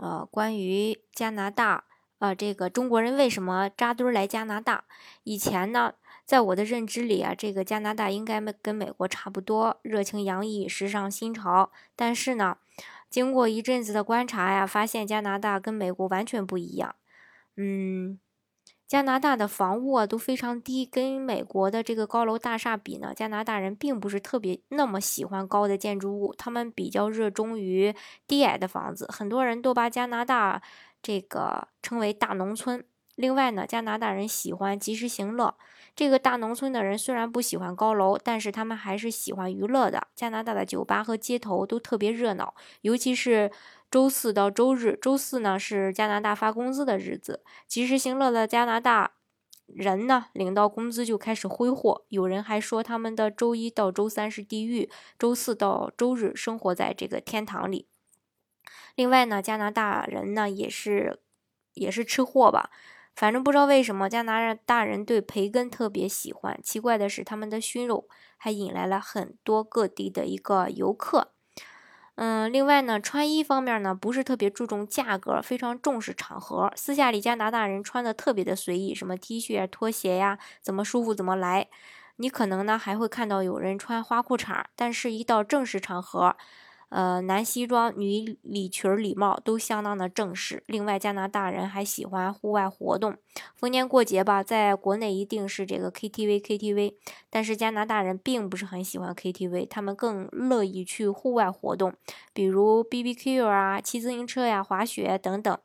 呃，关于加拿大，呃，这个中国人为什么扎堆儿来加拿大？以前呢，在我的认知里啊，这个加拿大应该跟美国差不多，热情洋溢，时尚新潮。但是呢，经过一阵子的观察呀，发现加拿大跟美国完全不一样。嗯。加拿大的房屋啊都非常低，跟美国的这个高楼大厦比呢，加拿大人并不是特别那么喜欢高的建筑物，他们比较热衷于低矮的房子。很多人都把加拿大这个称为大农村。另外呢，加拿大人喜欢及时行乐。这个大农村的人虽然不喜欢高楼，但是他们还是喜欢娱乐的。加拿大的酒吧和街头都特别热闹，尤其是。周四到周日，周四呢是加拿大发工资的日子，及时行乐的加拿大人呢，领到工资就开始挥霍。有人还说他们的周一到周三是地狱，周四到周日生活在这个天堂里。另外呢，加拿大人呢也是也是吃货吧，反正不知道为什么加拿大人对培根特别喜欢。奇怪的是，他们的熏肉还引来了很多各地的一个游客。嗯，另外呢，穿衣方面呢，不是特别注重价格，非常重视场合。私下里加拿大人穿的特别的随意，什么 T 恤啊、拖鞋呀，怎么舒服怎么来。你可能呢还会看到有人穿花裤衩，但是一到正式场合。呃，男西装、女礼裙、礼帽都相当的正式。另外，加拿大人还喜欢户外活动，逢年过节吧，在国内一定是这个 KTV KTV，但是加拿大人并不是很喜欢 KTV，他们更乐意去户外活动，比如 BBQ 啊、骑自行车呀、滑雪等等。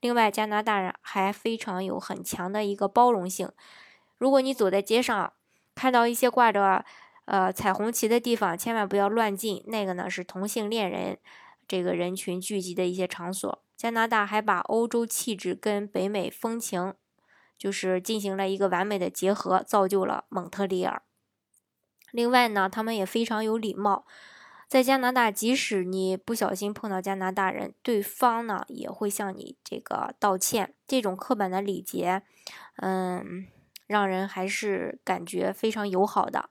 另外，加拿大人还非常有很强的一个包容性。如果你走在街上，看到一些挂着。呃，彩虹旗的地方千万不要乱进，那个呢是同性恋人这个人群聚集的一些场所。加拿大还把欧洲气质跟北美风情，就是进行了一个完美的结合，造就了蒙特利尔。另外呢，他们也非常有礼貌，在加拿大，即使你不小心碰到加拿大人，对方呢也会向你这个道歉。这种刻板的礼节，嗯，让人还是感觉非常友好的。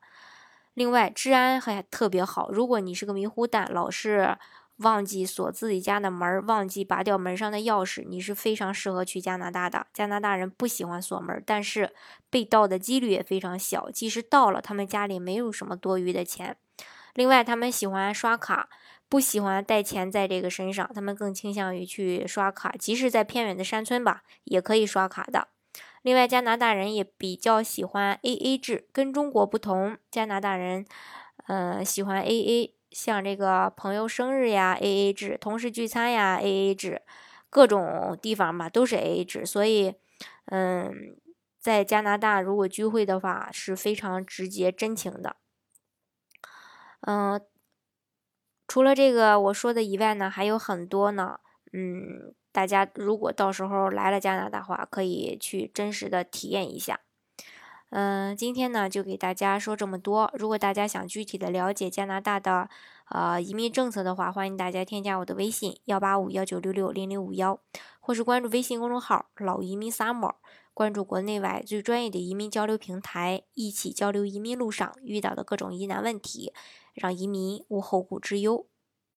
另外，治安还特别好。如果你是个迷糊蛋，老是忘记锁自己家的门，忘记拔掉门上的钥匙，你是非常适合去加拿大的。加拿大人不喜欢锁门，但是被盗的几率也非常小。即使盗了，他们家里没有什么多余的钱。另外，他们喜欢刷卡，不喜欢带钱在这个身上，他们更倾向于去刷卡。即使在偏远的山村吧，也可以刷卡的。另外，加拿大人也比较喜欢 A A 制，跟中国不同，加拿大人，呃，喜欢 A A，像这个朋友生日呀 A A 制，同事聚餐呀 A A 制，各种地方吧都是 A A 制，所以，嗯，在加拿大如果聚会的话是非常直接真情的，嗯，除了这个我说的以外呢，还有很多呢，嗯。大家如果到时候来了加拿大话，可以去真实的体验一下。嗯，今天呢就给大家说这么多。如果大家想具体的了解加拿大的呃移民政策的话，欢迎大家添加我的微信幺八五幺九六六零零五幺，或是关注微信公众号“老移民 summer”，关注国内外最专业的移民交流平台，一起交流移民路上遇到的各种疑难问题，让移民无后顾之忧。